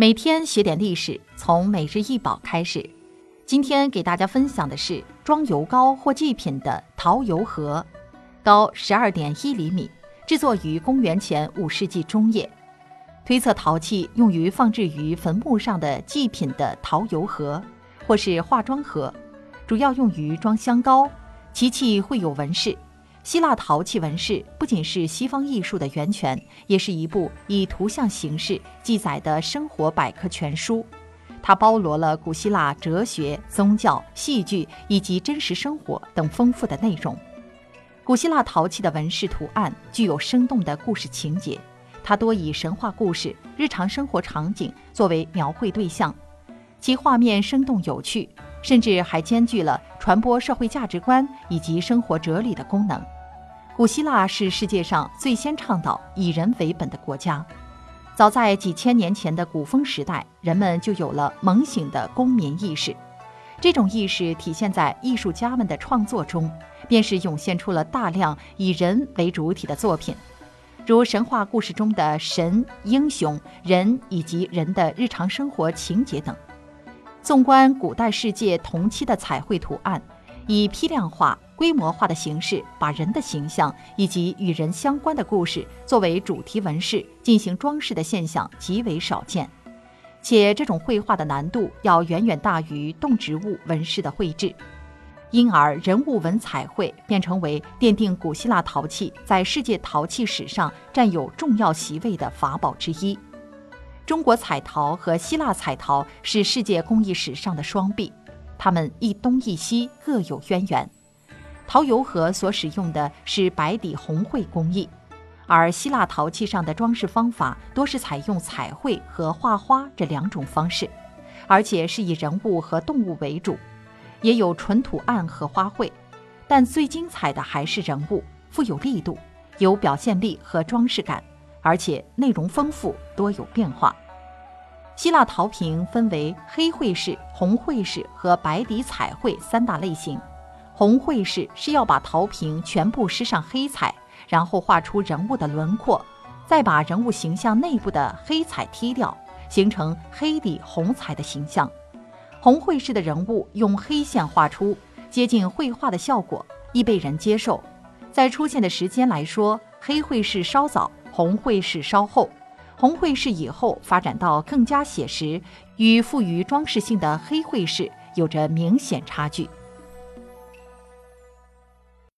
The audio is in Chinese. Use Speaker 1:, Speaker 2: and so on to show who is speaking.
Speaker 1: 每天学点历史，从每日一宝开始。今天给大家分享的是装油膏或祭品的陶油盒，高十二点一厘米，制作于公元前五世纪中叶。推测陶器用于放置于坟墓上的祭品的陶油盒，或是化妆盒，主要用于装香膏。其器会有纹饰。希腊陶器纹饰不仅是西方艺术的源泉，也是一部以图像形式记载的生活百科全书。它包罗了古希腊哲学、宗教、戏剧以及真实生活等丰富的内容。古希腊陶器的纹饰图案具有生动的故事情节，它多以神话故事、日常生活场景作为描绘对象，其画面生动有趣。甚至还兼具了传播社会价值观以及生活哲理的功能。古希腊是世界上最先倡导以人为本的国家。早在几千年前的古风时代，人们就有了猛醒的公民意识。这种意识体现在艺术家们的创作中，便是涌现出了大量以人为主体的作品，如神话故事中的神、英雄、人以及人的日常生活情节等。纵观古代世界同期的彩绘图案，以批量化、规模化的形式，把人的形象以及与人相关的故事作为主题纹饰进行装饰的现象极为少见，且这种绘画的难度要远远大于动植物纹饰的绘制，因而人物纹彩绘便成为奠定古希腊陶器在世界陶器史上占有重要席位的法宝之一。中国彩陶和希腊彩陶是世界工艺史上的双璧，它们一东一西，各有渊源。陶油盒所使用的是白底红绘工艺，而希腊陶器上的装饰方法多是采用彩绘和画花这两种方式，而且是以人物和动物为主，也有纯图案和花卉，但最精彩的还是人物，富有力度，有表现力和装饰感。而且内容丰富，多有变化。希腊陶瓶分为黑绘式、红绘式和白底彩绘三大类型。红绘式是要把陶瓶全部施上黑彩，然后画出人物的轮廓，再把人物形象内部的黑彩剔掉，形成黑底红彩的形象。红绘式的人物用黑线画出，接近绘画的效果，易被人接受。在出现的时间来说，黑绘式稍早。红绘式稍后，红绘式以后发展到更加写实与富于装饰性的黑会式有着明显差距。